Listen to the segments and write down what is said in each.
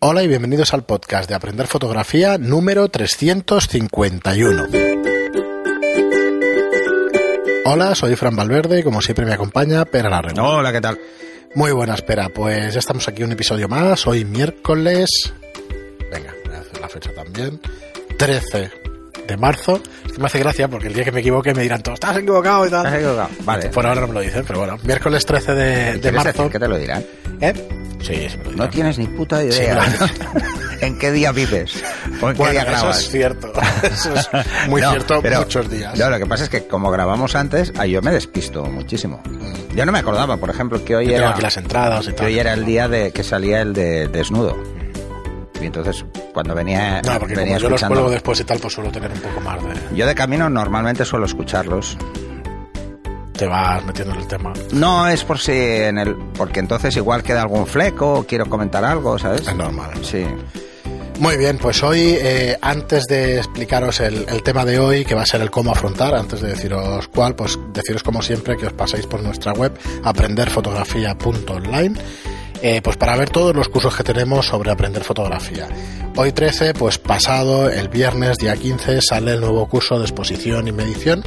Hola y bienvenidos al podcast de Aprender Fotografía número 351. Hola, soy Fran Valverde y como siempre me acompaña Pera Larrego. Hola, ¿qué tal? Muy buena espera, pues ya estamos aquí un episodio más, hoy miércoles... Venga, voy a hacer la fecha también. 13 de marzo. Es que me hace gracia porque el día que me equivoque me dirán todos, estás equivocado y tal. Estás equivocado. Vale. Por ahora no me lo dicen, pero bueno, miércoles 13 de, de ¿Quieres marzo. que te lo dirán? ¿Eh? Sí, sí me lo No tienes ni puta Sí, idea. me ¿En qué día vives? ¿O en qué día eso grabas? es cierto. Eso es muy No, cierto pero- muchos días. No, lo que pasa es que como grabamos antes, ah, yo me despisto muchísimo. Yo no me acordaba, por ejemplo, que hoy Yo tengo era, aquí las entradas y que hoy era el día de que salía el de desnudo. Y entonces, cuando venía, No, porque venía como yo los cuelgo después y tal, pues suelo tener un poco más de... Yo de camino normalmente suelo escucharlos. Te vas metiendo en el tema. No es por si en el... Porque entonces igual queda algún fleco o quiero comentar algo, ¿sabes? Es normal. Sí. Muy bien, pues hoy, eh, antes de explicaros el, el tema de hoy, que va a ser el cómo afrontar, antes de deciros cuál, pues deciros como siempre que os paséis por nuestra web aprenderfotografía.online eh, pues para ver todos los cursos que tenemos sobre aprender fotografía. Hoy 13, pues pasado, el viernes, día 15, sale el nuevo curso de exposición y medición.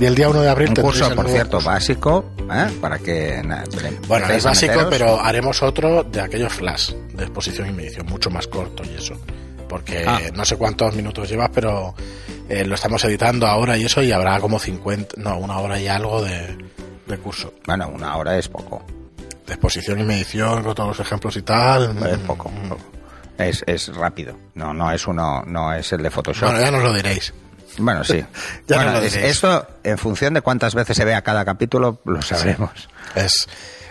Y el día 1 de abril Un curso, por cierto, curso. básico, ¿eh? para que... na- Bueno, es básico, meteros. pero haremos otro de aquellos flash de exposición y medición, mucho más corto y eso. Porque Ah. no sé cuántos minutos llevas, pero eh, lo estamos editando ahora y eso, y habrá como 50, no, una hora y algo de, de curso. Bueno, una hora es poco. De exposición y medición, con todos los ejemplos y tal. Es poco. Es, es rápido. No, no es uno, no es el de Photoshop. Bueno, ya nos lo diréis. Bueno, sí. Ya Bueno, nos lo diréis. esto, en función de cuántas veces se vea cada capítulo, lo sabremos. Es,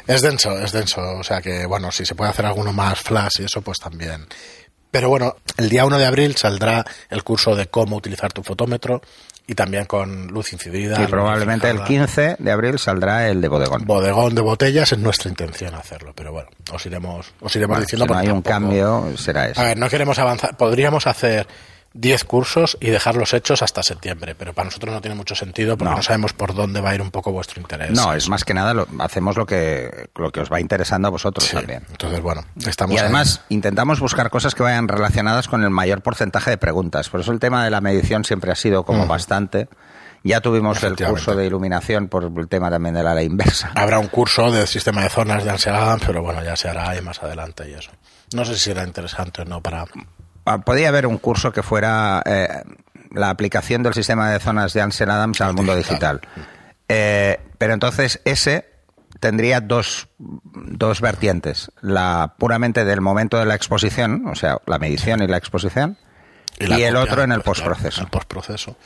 es denso, es denso. O sea que, bueno, si se puede hacer alguno más flash y eso, pues también. Pero bueno, el día 1 de abril saldrá el curso de cómo utilizar tu fotómetro y también con luz incidida. Y probablemente el fijada. 15 de abril saldrá el de bodegón. bodegón de botellas es nuestra intención hacerlo, pero bueno, os iremos, os iremos Bueno, diciendo si no hay un cambio, será eso. A ver, no queremos avanzar, podríamos hacer 10 cursos y dejarlos hechos hasta septiembre, pero para nosotros no tiene mucho sentido porque no, No. sabemos por dónde va a ir un poco vuestro interés. No, es más que nada, lo- hacemos lo que, lo que os va interesando a vosotros Sí, también. Entonces, bueno, estamos Y ahí. además intentamos buscar cosas que vayan relacionadas con el mayor porcentaje de preguntas. Por eso el tema de la medición siempre ha sido como bastante. Ya tuvimos el curso de iluminación por el tema también de la ley inversa. Habrá un curso de sistema de zonas de Ansel Adams, pero bueno, ya se hará ahí más adelante y eso. No sé si será interesante o no para... Ah, Podría haber un curso que fuera eh, la aplicación del sistema de zonas de Ansel Adams al mundo digital. Eh, pero entonces ese tendría dos, dos vertientes. La puramente del momento de la exposición, o sea, la medición y la exposición, y, la el otro en el pues, postproceso. el postproceso.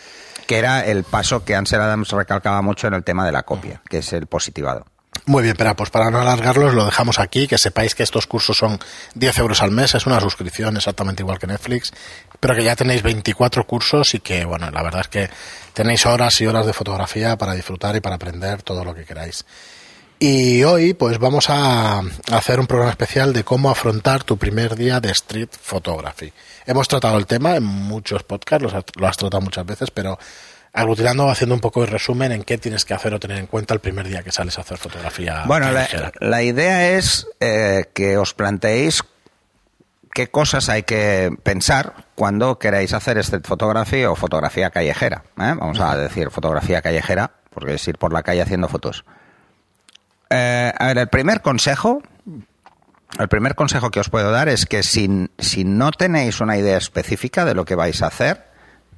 que era el paso que Ansel Adams recalcaba mucho en el tema de la copia, que es el positivado. Muy bien, pero pues para no alargarlos lo dejamos aquí, que sepáis que estos cursos son 10 euros al mes, es una suscripción exactamente igual que Netflix, pero que ya tenéis 24 cursos y que, bueno, la verdad es que tenéis horas y horas de fotografía para disfrutar y para aprender todo lo que queráis. Y hoy pues vamos a hacer un programa especial de cómo afrontar tu primer día de street photography. Hemos tratado el tema en muchos podcasts, lo has tratado muchas veces, pero aglutinando, haciendo un poco de resumen en qué tienes que hacer o tener en cuenta el primer día que sales a hacer fotografía. Bueno, la, idea es eh, que os planteéis qué cosas hay que pensar cuando queráis hacer street photography o fotografía callejera. ¿eh? Vamos a decir fotografía callejera, porque es ir por la calle haciendo fotos. Eh, a ver, el primer consejo, el primer consejo que os puedo dar es que si, si no tenéis una idea específica de lo que vais a hacer,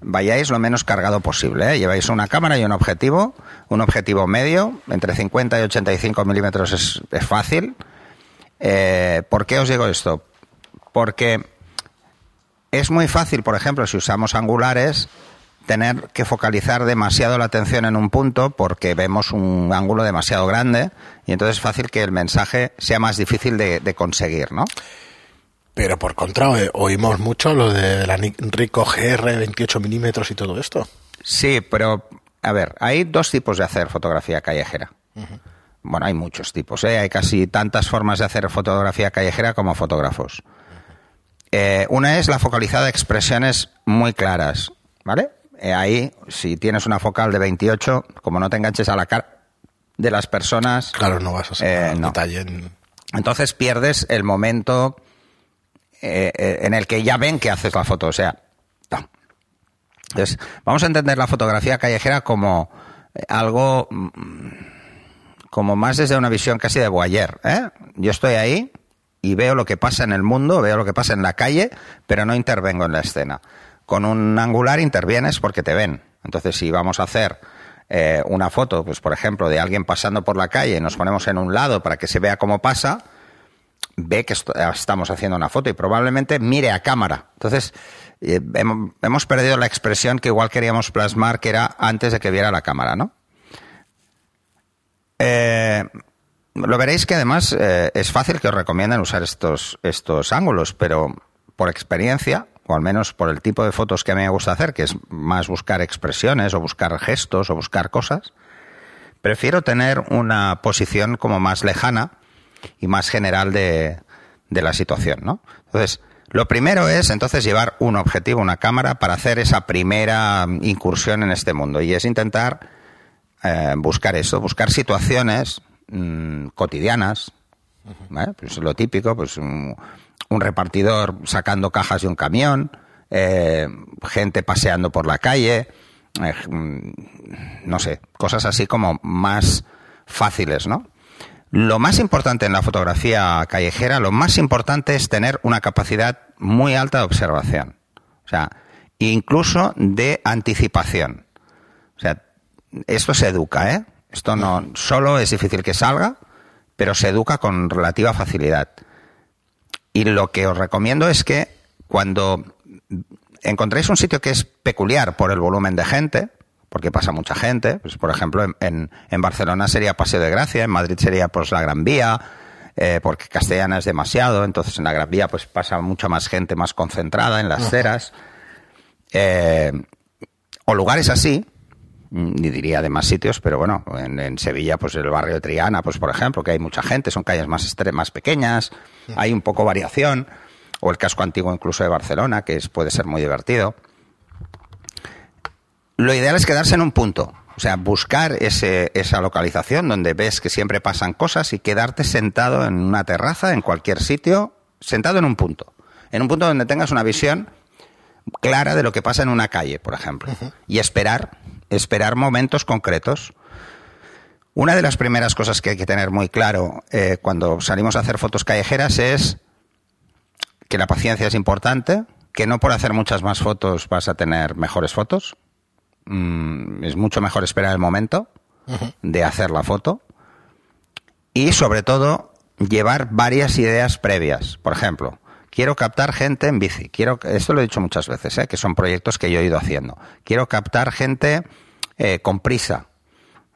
vayáis lo menos cargado posible. ¿eh? Lleváis una cámara y un objetivo, un objetivo medio, entre 50 y 85 milímetros es, es fácil. Eh, ¿Por qué os digo esto? Porque es muy fácil, por ejemplo, si usamos angulares, tener que focalizar demasiado la atención en un punto porque vemos un ángulo demasiado grande y entonces es fácil que el mensaje sea más difícil de, de conseguir, ¿no? Pero por contra, oímos mucho lo de la Ricoh GR 28 milímetros y todo esto. Sí, pero a ver, hay dos tipos de hacer fotografía callejera. Bueno, hay muchos tipos, ¿eh? hay casi tantas formas de hacer fotografía callejera como fotógrafos. Eh, una es la focalizada de expresiones muy claras, ¿vale? Eh, ahí, si tienes una focal de 28, como no te enganches a la cara de las personas, Claro, no vas a sacar Eh, no. detalle en- entonces pierdes el momento eh, eh, en el que ya ven que haces la foto. O sea. Entonces, vamos a entender la fotografía callejera como eh, algo mm, como más desde una visión casi de voyeur. ¿eh? Yo estoy ahí y veo lo que pasa en el mundo, veo lo que pasa en la calle, pero no intervengo en la escena. Con un angular intervienes porque te ven. Entonces, si vamos a hacer eh, una foto, pues por ejemplo, de alguien pasando por la calle nos ponemos en un lado para que se vea cómo pasa, ve que est- estamos haciendo una foto y probablemente mire a cámara. Entonces, eh, hemos, perdido la expresión que igual queríamos plasmar, que era antes de que viera la cámara, ¿no? Eh, lo veréis que además eh, es fácil que os recomienden usar estos, estos ángulos, pero por experiencia, o al menos por el tipo de fotos que a mí me gusta hacer, que es más buscar expresiones o buscar gestos o buscar cosas, prefiero tener una posición como más lejana y más general de, de la situación, ¿no? Entonces, lo primero es entonces llevar un objetivo, una cámara, para hacer esa primera incursión en este mundo. Y es intentar eh, buscar eso, buscar situaciones mm, cotidianas, ¿vale? Pues lo típico, pues un, un repartidor sacando cajas de un camión, eh, gente paseando por la calle, eh, mm, no sé, cosas así como más fáciles, ¿no? Lo más importante en la fotografía callejera, lo más importante es tener una capacidad muy alta de observación. O sea, incluso de anticipación. O sea, esto se educa, ¿eh? Esto no solo es difícil que salga, pero se educa con relativa facilidad. Y lo que os recomiendo es que cuando encontréis un sitio que es peculiar por el volumen de gente, porque pasa mucha gente, pues por ejemplo en, en, en Barcelona sería Paseo de Gracia, en Madrid sería pues la Gran Vía, eh, porque Castellana es demasiado, entonces en la Gran Vía pues pasa mucha más gente más concentrada en las ceras, eh, o lugares así, ni diría de más sitios, pero bueno, en, en, Sevilla, pues el barrio de Triana, pues por ejemplo, que hay mucha gente, son calles más, más pequeñas, hay un poco variación, o el casco antiguo incluso de Barcelona, que es, puede ser muy divertido. Lo ideal es quedarse en un punto, o sea, buscar ese, esa localización donde ves que siempre pasan cosas y quedarte sentado en una terraza, en cualquier sitio, sentado en un punto, en un punto donde tengas una visión clara de lo que pasa en una calle, por ejemplo, uh -huh. y esperar esperar momentos concretos. Una de las primeras cosas que hay que tener muy claro eh, cuando salimos a hacer fotos callejeras es que la paciencia es importante, que no por hacer muchas más fotos vas a tener mejores fotos. Mm, es mucho mejor esperar el momento uh -huh. de hacer la foto. Y sobre todo, llevar varias ideas previas. Por ejemplo, quiero captar gente en bici. Quiero, esto lo he dicho muchas veces, ¿eh? que son proyectos que yo he ido haciendo. Quiero captar gente eh, con prisa,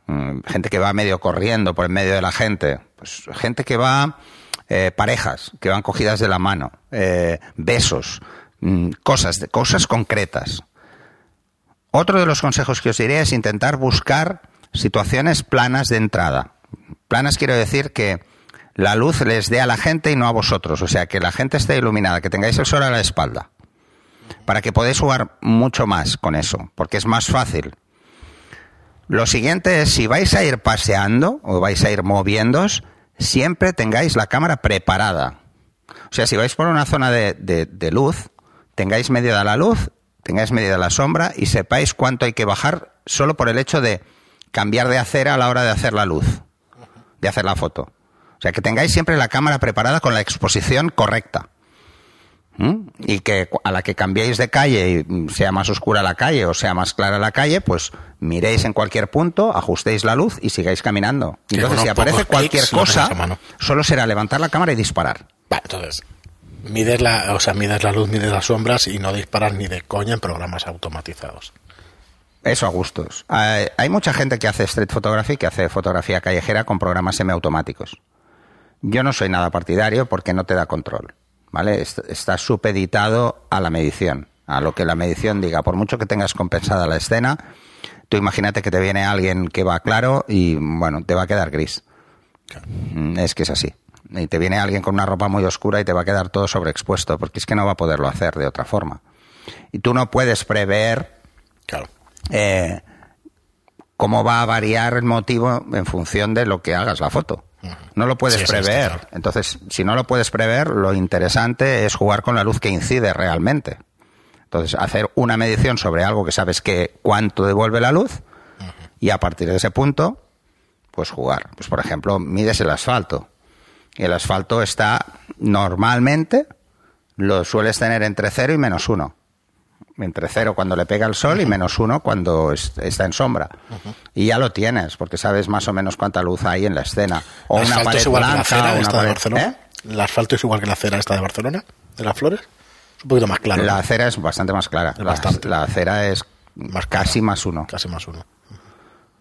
mm, gente que va medio corriendo por el medio de la gente, pues gente que va eh, parejas que van cogidas de la mano, eh, besos, mm, cosas, cosas concretas. Otro de los consejos que os diré es intentar buscar situaciones planas de entrada. Planas quiero decir que la luz les dé a la gente y no a vosotros. O sea, que la gente esté iluminada, que tengáis el sol a la espalda. Para que podáis jugar mucho más con eso, porque es más fácil. Lo siguiente es, si vais a ir paseando o vais a ir moviéndoos, siempre tengáis la cámara preparada. O sea, si vais por una zona de, de, de luz, tengáis medida la luz, tengáis medida la sombra y sepáis cuánto hay que bajar solo por el hecho de cambiar de acera a la hora de hacer la luz, de hacer la foto. O sea, que tengáis siempre la cámara preparada con la exposición correcta. ¿Mm? Y que a la que cambiéis de calle y sea más oscura la calle o sea más clara la calle, pues miréis en cualquier punto, ajustéis la luz y sigáis caminando. Entonces, si aparece cualquier cosa, solo será levantar la cámara y disparar. Va, entonces, mides la, o sea, mides la luz, mides las sombras y no disparas ni de coña en programas automatizados. Eso a gustos. Hay, hay mucha gente que hace street photography, que hace fotografía callejera con programas semiautomáticos. Yo no soy nada partidario porque no te da control. ¿Vale? Está supeditado a la medición, a lo que la medición diga. Por mucho que tengas compensada la escena, tú imagínate que te viene alguien que va claro y, bueno, te va a quedar gris. Claro. Es que es así. Y te viene alguien con una ropa muy oscura y te va a quedar todo sobreexpuesto, porque es que no va a poderlo hacer de otra forma. Y tú no puedes prever claro. eh, cómo va a variar el motivo en función de lo que hagas la foto. No lo puedes Sí, prever. claro. Entonces, si no lo puedes prever, lo interesante es jugar con la luz que incide realmente. Entonces, hacer una medición sobre algo que sabes que cuánto devuelve la luz y a partir de ese punto, pues jugar. Pues, por ejemplo, mides el asfalto. Y el asfalto está normalmente, lo sueles tener entre 0 y menos 1. Entre 0 cuando le pega el sol y menos 1 cuando es- está en sombra. Y ya lo tienes, porque sabes más o menos cuánta luz hay en la escena. O ¿El una asfalto pared es igual que la blanca, acera esta de pared- Barcelona? ¿Eh? ¿El asfalto es igual que la acera esta de Barcelona? ¿De las flores? Es un poquito más claro. La ¿no? acera es bastante más clara. La, la acera es Más clara. casi más uno. Casi más uno.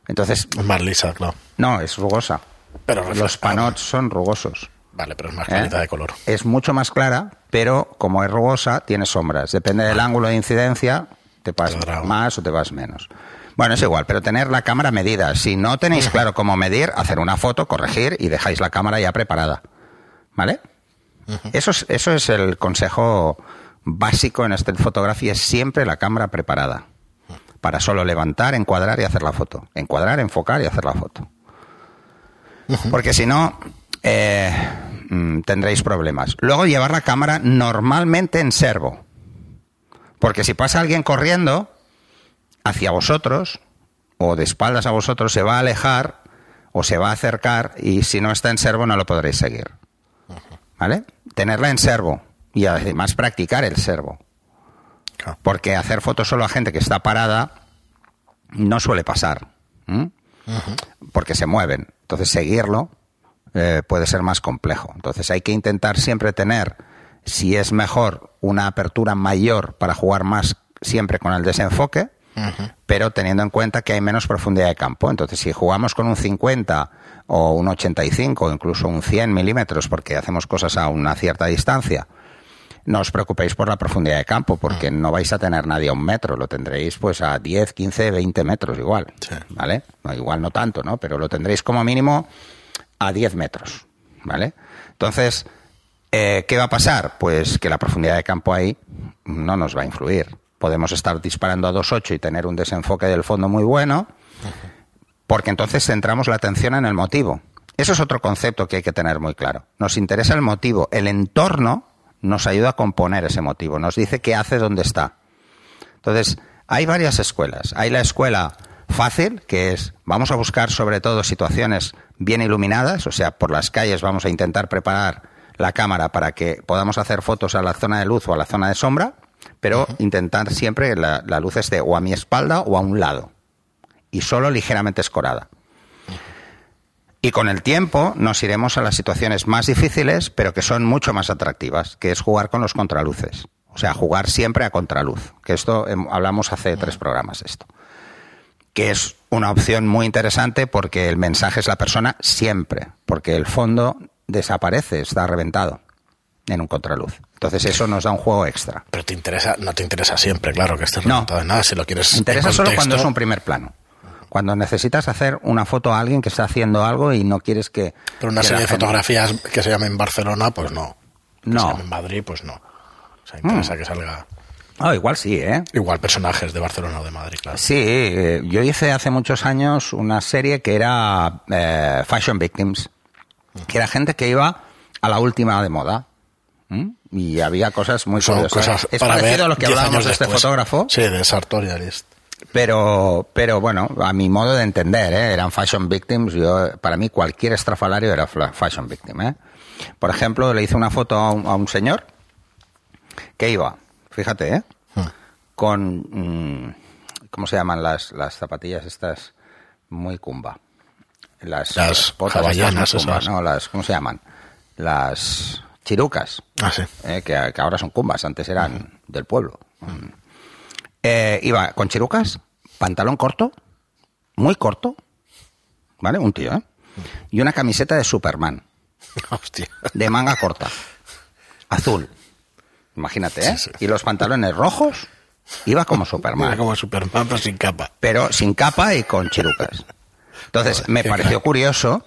Entonces, Es más lisa, claro. no, es rugosa. Pero Los panots son rugosos. Vale, pero es más ¿eh? clarita de color. Es mucho más clara, pero como es rugosa, tiene sombras. Depende del ángulo de incidencia, te vas más o te vas menos. Bueno, es igual, pero tener la cámara medida. Si no tenéis claro cómo medir, hacer una foto, corregir y dejáis la cámara ya preparada. ¿Vale? Eso es, eso es el consejo básico en este fotografía, es siempre la cámara preparada. Para solo levantar, encuadrar y hacer la foto. Encuadrar, enfocar y hacer la foto. Porque si no, eh, mm, tendréis problemas. Luego llevar la cámara normalmente en servo. Porque si pasa alguien corriendo hacia vosotros, o de espaldas a vosotros, se va a alejar o se va a acercar y si no está en servo no lo podréis seguir. ¿Vale? Tenerla en servo y además practicar el servo. Claro. Porque hacer fotos solo a gente que está parada no suele pasar. Porque se mueven. Entonces seguirlo eh, puede ser más complejo. Entonces hay que intentar siempre tener, si es mejor, una apertura mayor para jugar más siempre con el desenfoque, pero teniendo en cuenta que hay menos profundidad de campo. Entonces si jugamos con un 50 o un 85 o incluso un 100 milímetros porque hacemos cosas a una cierta distancia, no os preocupéis por la profundidad de campo, porque no vais a tener nadie a un metro, lo tendréis pues a 10, 15, 20 metros igual, Sí. ¿vale? No, igual no tanto, ¿no? Pero lo tendréis como mínimo a 10 metros, ¿vale? Entonces, eh, ¿qué va a pasar? Pues que la profundidad de campo ahí no nos va a influir. Podemos estar disparando a 2.8 y tener un desenfoque del fondo muy bueno, porque entonces centramos la atención en el motivo. Eso es otro concepto que hay que tener muy claro. Nos interesa el motivo. El entorno nos ayuda a componer ese motivo. Nos dice qué hace dónde está. Entonces, hay varias escuelas. Hay la escuela fácil, que es vamos a buscar sobre todo situaciones bien iluminadas, o sea, por las calles vamos a intentar preparar la cámara para que podamos hacer fotos a la zona de luz o a la zona de sombra, pero intentar siempre que la, la luz esté o a mi espalda o a un lado y solo ligeramente escorada. Y con el tiempo nos iremos a las situaciones más difíciles, pero que son mucho más atractivas, que es jugar con los contraluces. O sea, jugar siempre a contraluz. Que esto em, hablamos hace tres programas esto. Que es una opción muy interesante porque el mensaje es la persona siempre, porque el fondo desaparece, está reventado en un contraluz. Entonces eso nos da un juego extra. Pero te interesa, no te interesa siempre, claro, que estés No. resultado de nada. Si lo quieres. Interesa en solo cuando es un primer plano. Cuando necesitas hacer una foto a alguien que está haciendo algo y no quieres que... Pero una que serie de fotografías que se llamen Barcelona, pues no. Que No. se llamen Madrid, pues no. O sea, interesa que salga. Ah, igual sí, ¿eh? Igual personajes de Barcelona o de Madrid, claro. Sí, eh, yo hice hace muchos años una serie que era eh, Fashion Victims, que era gente que iba a la última de moda. Y había cosas muy Son curiosas. cosas es para parecido ver a lo que 10 hablábamos de este después. fotógrafo, Sí, de Sartorialist. Pero, pero bueno, a mi modo de entender, ¿eh? eran fashion victims. Yo, para mí, cualquier estrafalario era fashion victim. ¿eh? Por ejemplo, le hice una foto a un, a un señor que iba, fíjate, ¿eh? Hmm. con. mm, ¿Cómo se llaman las, las zapatillas estas? Muy cumba. Las, Las botas hawaianas muy cumba, esas. No, las, ¿cómo se llaman? Las chirucas. Ah, sí. eh, que, que ahora son cumbas, antes eran del pueblo. Eh, iba con chirucas, pantalón corto, muy corto, ¿vale? Un tío, ¿eh? Y una camiseta de Superman, Hostia. de manga corta, azul. Imagínate, ¿eh? Sí, sí. Y los pantalones rojos, iba como Superman, como Superman, pero sin capa. pero sin capa y con chirucas. Entonces, me pareció curioso,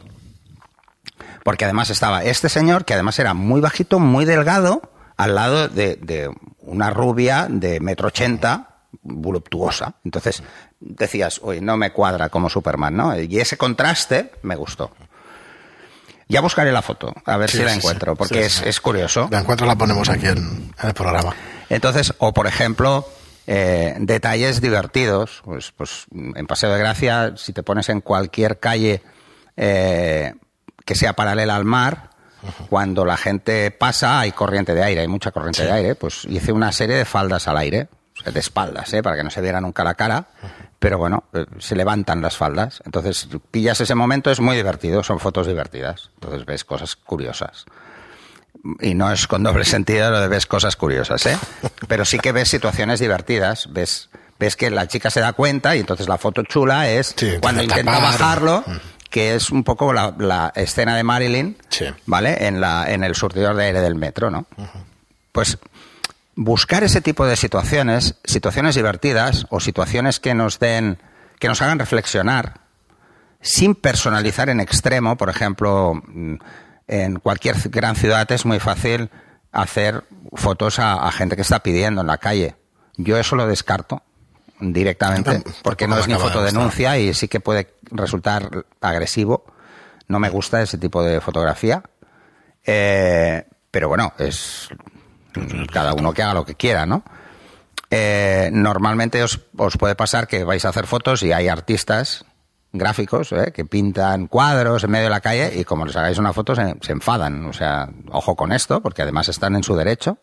porque además estaba este señor, que además era muy bajito, muy delgado, al lado de, de una rubia de metro ochenta, voluptuosa. Entonces, decías, oye, no me cuadra como Superman, ¿no? Y ese contraste me gustó. Ya buscaré la foto, a ver Sí, si la encuentro, sí. porque Sí, es, es curioso. La encuentro la ponemos aquí en, en el programa. Entonces, o por ejemplo, eh, detalles divertidos. Pues, pues en Paseo de Gracia, si te pones en cualquier calle eh, que sea paralela al mar, cuando la gente pasa hay corriente de aire, hay mucha corriente Sí. de aire, pues hice una serie de faldas al aire, de espaldas, ¿eh? para que no se viera nunca la cara, pero bueno, eh, se levantan las faldas. Entonces, pillas ese momento, es muy divertido, son fotos divertidas. Entonces ves cosas curiosas y no es con doble sentido lo de ves cosas curiosas, ¿eh? Pero sí que ves situaciones divertidas, ves ves que la chica se da cuenta y entonces la foto chula es Sí, cuando intenta tapar. bajarlo, que es un poco la, la escena de Marilyn, Sí. ¿vale? En la en el surtidor de aire del metro, ¿no? Pues buscar ese tipo de situaciones, situaciones divertidas o situaciones que nos den que nos hagan reflexionar sin personalizar en extremo, por ejemplo, mm, en cualquier gran ciudad es muy fácil hacer fotos a, a gente que está pidiendo en la calle. Yo eso lo descarto directamente, porque no es ni fotodenuncia y sí que puede resultar agresivo. No me gusta ese tipo de fotografía. Eh, pero bueno, es cada uno que haga lo que quiera, ¿no? Eh, normalmente os, os puede pasar que vais a hacer fotos y hay artistas gráficos ¿eh? que pintan cuadros en medio de la calle y como les hagáis una foto se, se enfadan. O sea, ojo con esto, porque además están en su derecho.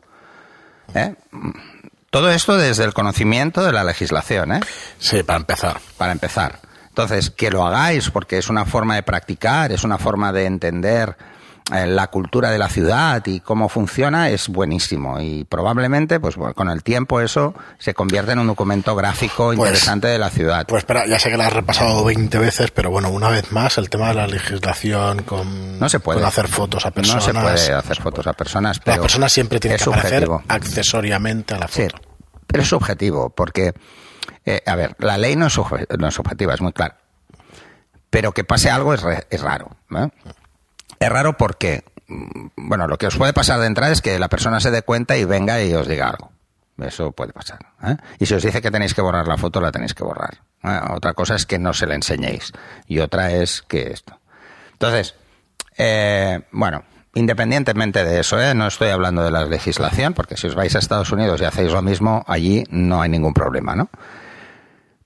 ¿eh? Todo esto desde el conocimiento de la legislación, ¿eh? Sí, para empezar. para empezar. Entonces, que lo hagáis porque es una forma de practicar, es una forma de entender la cultura de la ciudad y cómo funciona, es buenísimo. Y probablemente, pues con el tiempo eso se convierte en un documento gráfico interesante de la ciudad. Pues espera, ya sé que la has repasado 20 veces, pero bueno, una vez más, el tema de la legislación con, no se puede con hacer fotos a personas. No se puede hacer fotos a personas, pero persona siempre tiene es que aparecer accesoriamente a la Sí, foto. pero es subjetivo, porque, eh, a ver, la ley no es, no es subjetiva, es muy claro. Pero que pase algo es, re- es raro. ¿eh? Es raro porque, mm, bueno, lo que os puede pasar de entrada es que la persona se dé cuenta y venga y os diga algo. Eso puede pasar. ¿eh? Y si os dice que tenéis que borrar la foto, la tenéis que borrar. ¿eh? Otra cosa es que no se la enseñéis. Y otra es que esto. Entonces, eh, bueno, independientemente de eso, ¿eh? no estoy hablando de la legislación, porque si os vais a Estados Unidos y hacéis lo mismo, allí no hay ningún problema, ¿no?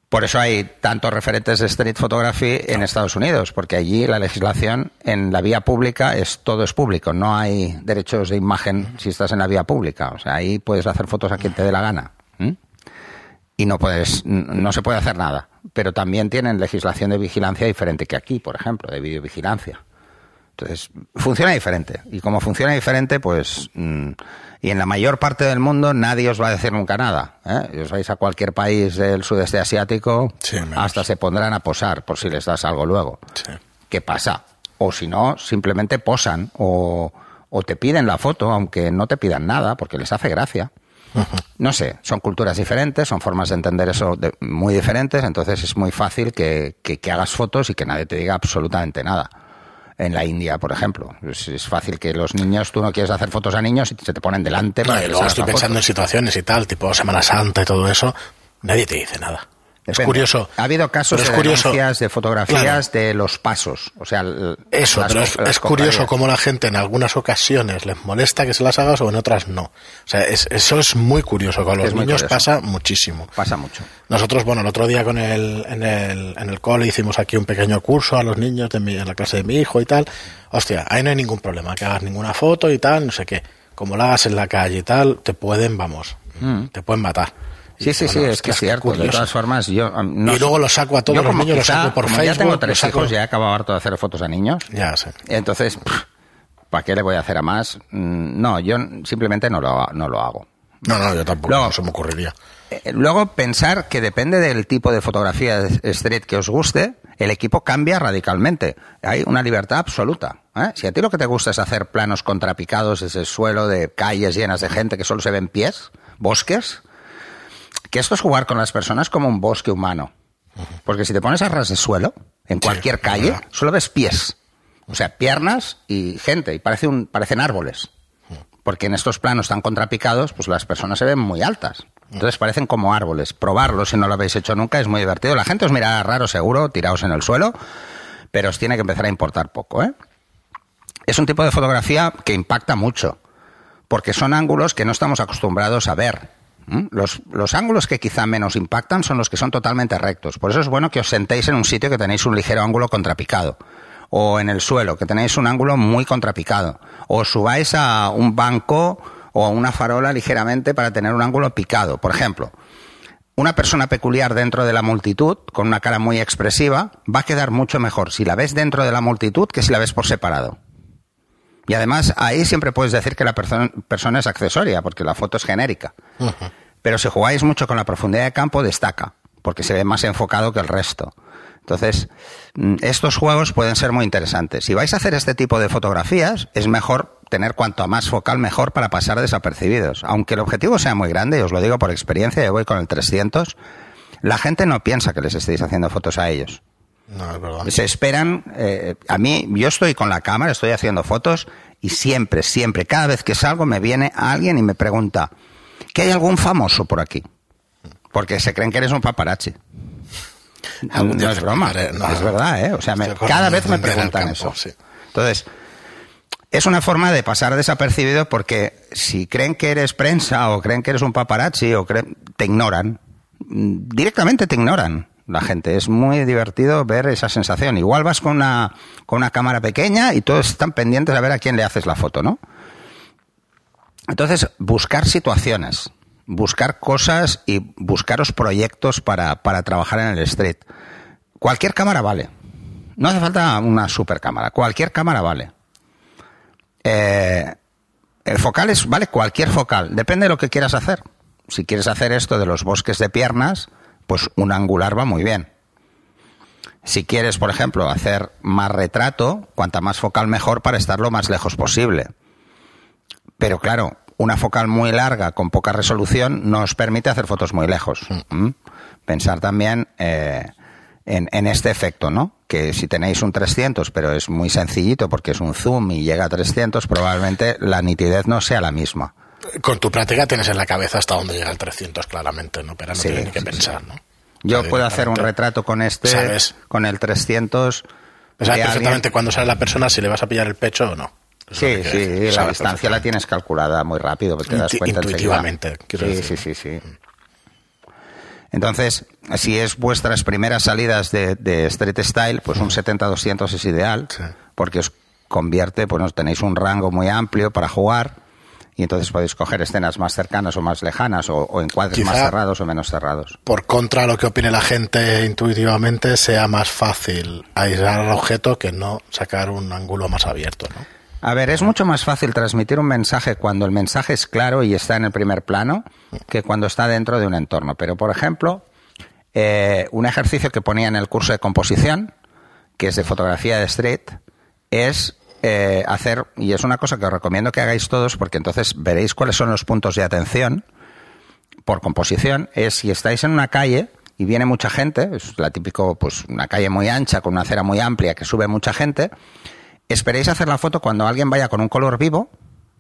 Por eso hay tantos referentes de street photography en Estados Unidos, porque allí la legislación en la vía pública es todo es público, no hay derechos de imagen si estás en la vía pública, o sea, ahí puedes hacer fotos a quien te dé la gana. Y no puedes no se puede hacer nada, pero también tienen legislación de vigilancia diferente que aquí, por ejemplo, de videovigilancia. Entonces, funciona diferente. Y como funciona diferente, pues. mm, y en la mayor parte del mundo nadie os va a decir nunca nada. ¿eh? Os vais a cualquier país del sudeste asiático, Sí, hasta se pondrán a posar por si les das algo luego. Sí. ¿Qué pasa? O si no, simplemente posan o, o te piden la foto, aunque no te pidan nada, porque les hace gracia. No sé, son culturas diferentes, son formas de entender eso de- muy diferentes, entonces es muy fácil que, que- que hagas fotos y que nadie te diga absolutamente nada. En la India, por ejemplo, es, es fácil que los niños, tú no quieres hacer fotos a niños y se te ponen delante. No, para que les luego estoy la foto. pensando en situaciones y tal, tipo Semana Santa y todo eso, nadie te dice nada. Es curioso. Ha habido casos de denuncias de fotografías Claro. de los pasos. O sea, Eso, las pero es, curioso cómo la gente en algunas ocasiones les molesta que se las hagas o en otras no. O sea, es- eso es muy curioso. Con los Es niños pasa muchísimo. Pasa mucho. Nosotros, bueno, el otro día con el, en, el, en el cole hicimos aquí un pequeño curso a los niños de mi, en la clase de mi hijo y tal. Hostia, ahí no hay ningún problema, que hagas ninguna foto y tal, no sé qué. Como la hagas en la calle y tal, te pueden, vamos, te pueden matar. Sí, sí, sí, es que es cierto. De todas formas, yo. no Y luego lo saco a todos yo los como niños, quizá- saco por como Facebook. Ya tengo tres hijos, ya he acabado harto de hacer fotos a niños. Ya sé. Entonces, ¿para qué le voy a hacer a más? Mm, No, yo simplemente no lo, no lo hago. No, no, yo tampoco, Luego- no se me ocurriría. Eh, Luego pensar que depende del tipo de fotografía de street que os guste, el equipo cambia radicalmente. Hay una libertad absoluta. ¿eh? Si a ti lo que te gusta es hacer planos contrapicados desde el suelo de calles llenas de gente que solo se ven pies, bosques, que esto es jugar con las personas como un bosque humano. Porque si te pones a ras de suelo, en cualquier calle, verdad. solo ves pies. O sea, piernas y gente, y parece un, parecen árboles. Porque en estos planos tan contrapicados, pues las personas se ven muy altas. Entonces parecen como árboles. Probarlo si no lo habéis hecho nunca es muy divertido. La gente os mirará raro seguro, tiraos en el suelo, pero os tiene que empezar a importar poco, ¿eh? es un tipo de fotografía que impacta mucho, porque son ángulos que no estamos acostumbrados a ver. Los, los, ángulos que quizá menos impactan son los que son totalmente rectos. Por eso es bueno que os sentéis en un sitio que tenéis un ligero ángulo contrapicado. O en el suelo, que tenéis un ángulo muy contrapicado. O subáis a un banco o a una farola ligeramente para tener un ángulo picado. Por ejemplo, una persona peculiar dentro de la multitud, con una cara muy expresiva, va a quedar mucho mejor si la ves dentro de la multitud que si la ves por separado. Y además ahí siempre puedes decir que la persona, es accesoria, porque la foto es genérica. Pero si jugáis mucho con la profundidad de campo, destaca, porque se ve más enfocado que el resto. Entonces, mm, estos juegos pueden ser muy interesantes. Si vais a hacer este tipo de fotografías, es mejor tener cuanto más focal mejor para pasar desapercibidos. Aunque el objetivo sea muy grande, y os lo digo por experiencia, yo voy con el 300, la gente no piensa que les estéis haciendo fotos a ellos. No, es verdad. Se esperan, eh, a mí, yo estoy con la cámara, estoy haciendo fotos y siempre, siempre, cada vez que salgo me viene alguien y me pregunta, ¿que hay algún famoso por aquí? Porque se creen que eres un paparazzi. No, es broma, es verdad, ¿eh? O sea, cada vez me preguntan eso. Entonces, es una forma de pasar desapercibido porque si creen que eres prensa o creen que eres un paparazzi o te ignoran, directamente te ignoran la gente. Es muy divertido ver esa sensación. Igual vas con una, con una cámara pequeña y todos están pendientes a ver a quién le haces la foto, ¿no? Entonces, buscar situaciones, buscar cosas y buscaros proyectos para, para trabajar en el street. Cualquier cámara vale. No hace falta una super cámara. Cualquier cámara vale. Eh, el focal es, vale, cualquier focal. Depende de lo que quieras hacer. Si quieres hacer esto de los bosques de piernas, pues un angular va muy bien. Si quieres, por ejemplo, hacer más retrato, cuanta más focal mejor para estar lo más lejos posible. Pero claro, una focal muy larga con poca resolución no os permite hacer fotos muy lejos. Mm. Pensar también eh, en, este efecto, ¿no? Que si tenéis un 300, pero es muy sencillito porque es un zoom y llega a 300, probablemente la nitidez no sea la misma. Con tu práctica tienes en la cabeza hasta dónde llega el 300, claramente, ¿no? Pero no tienes ni que pensar, ¿no? Yo puedo hacer un retrato con este, con el 300. Sabes perfectamente cuando sale la persona si le vas a pillar el pecho o no. sí, sí, la distancia la tienes calculada muy rápido, porque te das cuenta Intuitivamente, sí, sí, sí, sí. Entonces, si es vuestras primeras salidas de, Street Style, pues un 70-200 es ideal, porque os convierte, pues tenéis un rango muy amplio para jugar y entonces podéis coger escenas más cercanas o más lejanas o, encuadres más cerrados o menos cerrados. Por contra, lo que opine la gente intuitivamente sea más fácil aislar al objeto que no sacar un ángulo más abierto, ¿no? A ver, es mucho más fácil transmitir un mensaje cuando el mensaje es claro y está en el primer plano que cuando está dentro de un entorno. Pero, por ejemplo, eh, un ejercicio que ponía en el curso de composición, que es de fotografía de street, es eh, hacer, y es una cosa que os recomiendo que hagáis todos, porque entonces veréis cuáles son los puntos de atención por composición, es si estáis en una calle y viene mucha gente, es la típico, pues una calle muy ancha con una acera muy amplia que sube mucha gente, Esperéis hacer la foto cuando alguien vaya con un color vivo,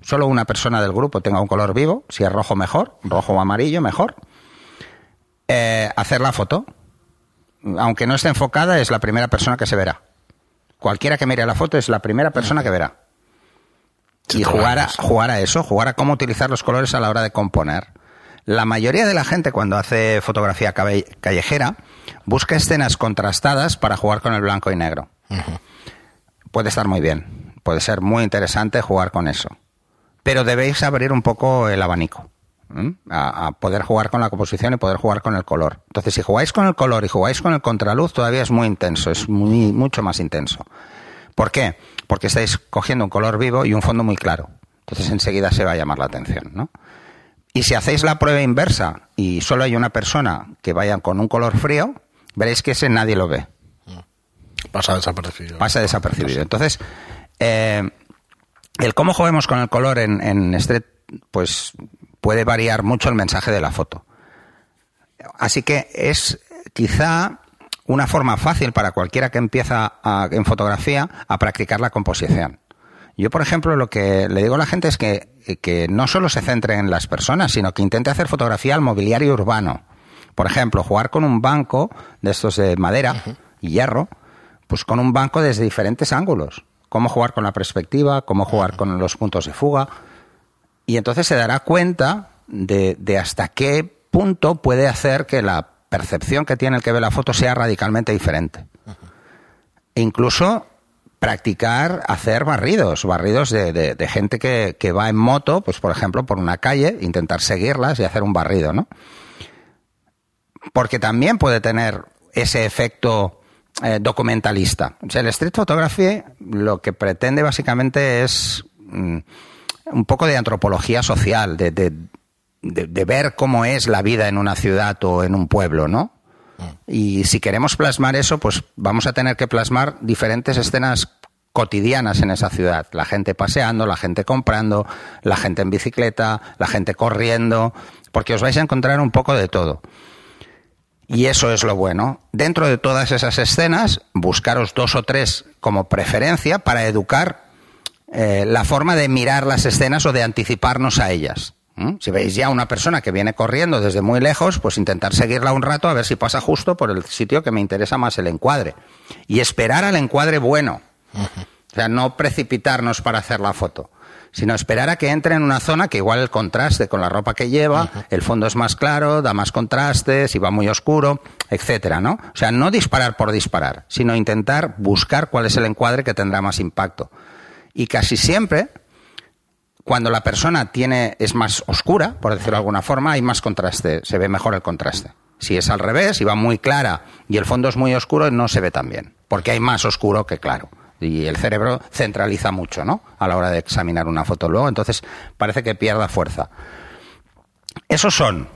solo una persona del grupo tenga un color vivo, si es rojo mejor, rojo o amarillo mejor. Eh, hacer la foto, aunque no esté enfocada, es la primera persona que se verá. Cualquiera que mire la foto es la primera persona que verá. Y jugar a, jugar a eso, jugar a cómo utilizar los colores a la hora de componer. La mayoría de la gente cuando hace fotografía callejera busca escenas contrastadas para jugar con el blanco y negro puede estar muy bien, puede ser muy interesante jugar con eso. Pero debéis abrir un poco el abanico. A, poder jugar con la composición y poder jugar con el color. Entonces, si jugáis con el color y jugáis con el contraluz, todavía es muy intenso, es muy, mucho más intenso. ¿Por qué? Porque estáis cogiendo un color vivo y un fondo muy claro. Entonces, enseguida se va a llamar la atención, ¿no? Y si hacéis la prueba inversa y solo hay una persona que vaya con un color frío, veréis que ese nadie lo ve. Pasa desapercibido. Pasa desapercibido. Entonces, eh, el cómo juguemos con el color en, en Street, pues puede variar mucho el mensaje de la foto. Así que es quizá una forma fácil para cualquiera que empieza en fotografía a practicar la composición. Yo, por ejemplo, lo que le digo a la gente es que, que no solo se centre en las personas, sino que intente hacer fotografía al mobiliario urbano. Por ejemplo, jugar con un banco de estos de madera y hierro, pues con un banco desde diferentes ángulos. cómo jugar con la perspectiva, cómo jugar con los puntos de fuga. Y entonces se dará cuenta de, hasta qué punto puede hacer que la percepción que tiene el que ve la foto sea radicalmente diferente. E incluso practicar hacer barridos, barridos de, gente que, que va en moto, pues por ejemplo, por una calle, intentar seguirlas y hacer un barrido, ¿no? Porque también puede tener ese efecto eh, documentalista. O sea, el street photography lo que pretende básicamente es mm, un poco de antropología social, de, de- de- de ver cómo es la vida en una ciudad o en un pueblo, ¿no? Y si queremos plasmar eso, pues vamos a tener que plasmar diferentes escenas cotidianas en esa ciudad. La gente paseando, la gente comprando, la gente en bicicleta, la gente corriendo, porque os vais a encontrar un poco de todo. Y eso es lo bueno. Dentro de todas esas escenas, buscaros dos o tres como preferencia para educar eh, la forma de mirar las escenas o de anticiparnos a ellas. ¿Mm? Si veis ya una persona que viene corriendo desde muy lejos, pues intentar seguirla un rato a ver si pasa justo por el sitio que me interesa más el encuadre. Y esperar al encuadre bueno. O sea, no precipitarnos para hacer la foto, sino esperar a que entre en una zona que igual el contraste con la ropa que lleva, el fondo es más claro, da más contraste, si va muy oscuro, etcétera, ¿no? O sea, no disparar por disparar, sino intentar buscar cuál es el encuadre que tendrá más impacto. Y casi siempre, cuando la persona tiene es más oscura, por decirlo de alguna forma, hay más contraste, se ve mejor el contraste. Si es al revés, y va muy clara y el fondo es muy oscuro, no se ve tan bien, porque hay más oscuro que claro. Y el cerebro centraliza mucho, ¿no? A la hora de examinar una foto luego, entonces parece que pierda fuerza. Esos son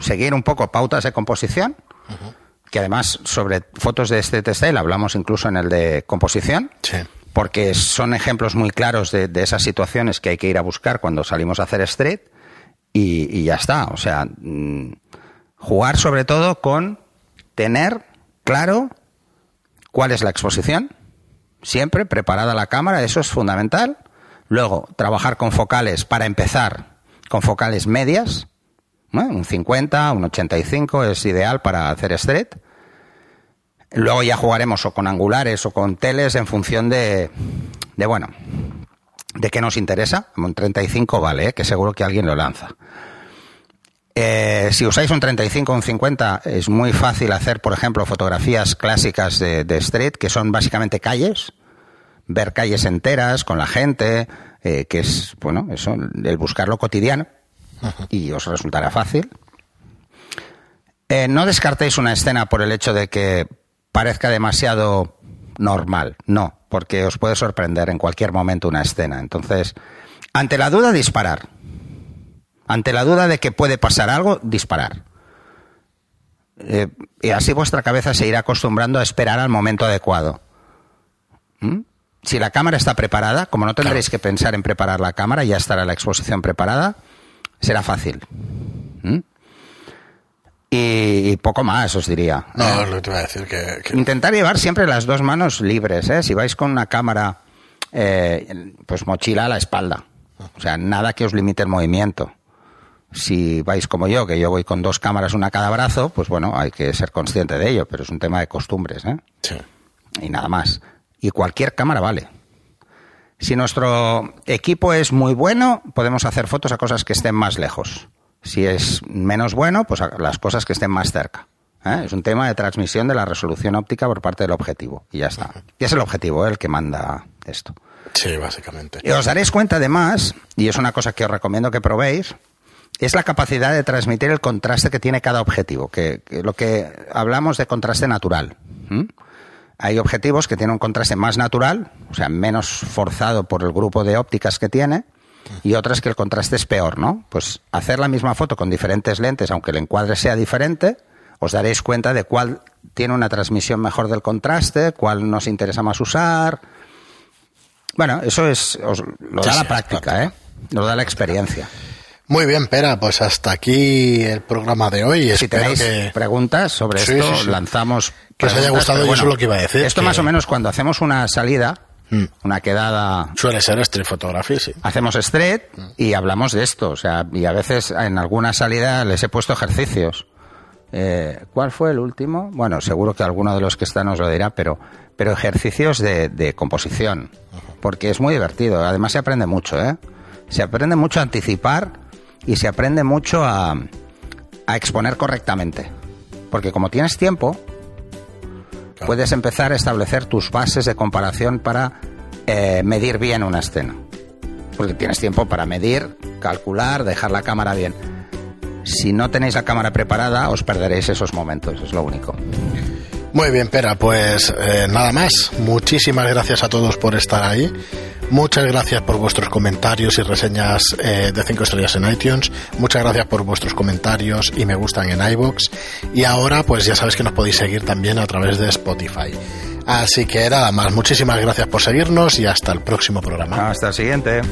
seguir un poco pautas de composición, que además sobre fotos de este textile hablamos incluso en el de composición, Sí. Porque son ejemplos muy claros de, de esas situaciones que hay que ir a buscar cuando salimos a hacer street y, ya está. O sea, mm, jugar sobre todo con tener claro cuál es la exposición, siempre preparada la cámara, eso es fundamental. Luego, trabajar con focales para empezar, con focales medias, ¿no? un 50, un 85 es ideal para hacer street. Luego ya jugaremos o con angulares o con teles en función de, de bueno, de qué nos interesa. Un 35 vale, ¿eh? que seguro que alguien lo lanza. Eh, si usáis un 35 o un 50, es muy fácil hacer, por ejemplo, fotografías clásicas de, de street, que son básicamente calles, ver calles enteras con la gente, eh, que es, bueno, eso, el buscar lo cotidiano, y os resultará fácil. Eh, no descartéis una escena por el hecho de que parezca demasiado normal, no, porque os puede sorprender en cualquier momento una escena. Entonces, ante la duda, disparar. Ante la duda de que puede pasar algo, disparar. Eh, y así vuestra cabeza se irá acostumbrando a esperar al momento adecuado. ¿Mm? Si la cámara está preparada, como no tendréis que pensar en preparar la cámara, ya estará la exposición preparada, será fácil. ¿Mm? Y, poco más, os diría. No, es lo que te iba a decir que, que- Intentar llevar siempre las dos manos libres, ¿eh? Si vais con una cámara, eh, pues mochila a la espalda. O sea, nada que os limite el movimiento. Si vais como yo, que yo voy con dos cámaras, una a cada brazo, pues bueno, hay que ser consciente de ello, pero es un tema de costumbres, ¿eh? sí. y nada más. Y cualquier cámara vale. Si nuestro equipo es muy bueno, podemos hacer fotos a cosas que estén más lejos. Si es menos bueno, pues las cosas que estén más cerca. ¿eh? Es un tema de transmisión de la resolución óptica por parte del objetivo. Y ya está. Y es el objetivo ¿eh? el que manda esto. Sí, básicamente. Y os daréis cuenta además, y es una cosa que os recomiendo que probéis, es la capacidad de transmitir el contraste que tiene cada objetivo, que, que lo que hablamos de contraste natural. Hay objetivos que tienen un contraste más natural, o sea, menos forzado por el grupo de ópticas que tiene, y otras que el contraste es peor, ¿no? Pues hacer la misma foto con diferentes lentes, aunque el encuadre sea diferente, os daréis cuenta de cuál tiene una transmisión mejor del contraste, cuál nos interesa más usar. Bueno, eso es os lo da la práctica. ¿eh? Lo da la experiencia. Muy bien, Pera, pues hasta aquí el programa de hoy. Si Espero tenéis que... preguntas sobre Sí, esto, sí, sí. lanzamos. Que os haya gustado, yo eso es lo que iba a decir, Esto que- más o menos cuando hacemos una salida, Mm. una quedada, Suele ser street photography, sí. hacemos street y hablamos de esto. O sea, y a veces en alguna salida les he puesto ejercicios. Eh, ¿Cuál fue el último? Bueno, seguro que alguno de los que están nos lo dirá, pero, pero ejercicios de, de composición, porque es muy divertido. Además se aprende mucho, ¿eh? Se aprende mucho a anticipar y se aprende mucho a, a exponer correctamente. Porque como tienes tiempo, puedes empezar a establecer tus bases de comparación para eh, medir bien una escena. Porque tienes tiempo para medir, calcular, dejar la cámara bien. Si no tenéis la cámara preparada, os perderéis esos momentos, es lo único. Muy bien, Pera, pues eh, nada más. Muchísimas gracias a todos por estar ahí. Muchas gracias por vuestros comentarios y reseñas eh, de 5 estrellas en iTunes. Muchas gracias por vuestros comentarios y me gustan en iBox. Y ahora, pues ya sabéis que nos podéis seguir también a través de Spotify. Así que nada más, muchísimas gracias por seguirnos y hasta el próximo programa. Hasta el siguiente.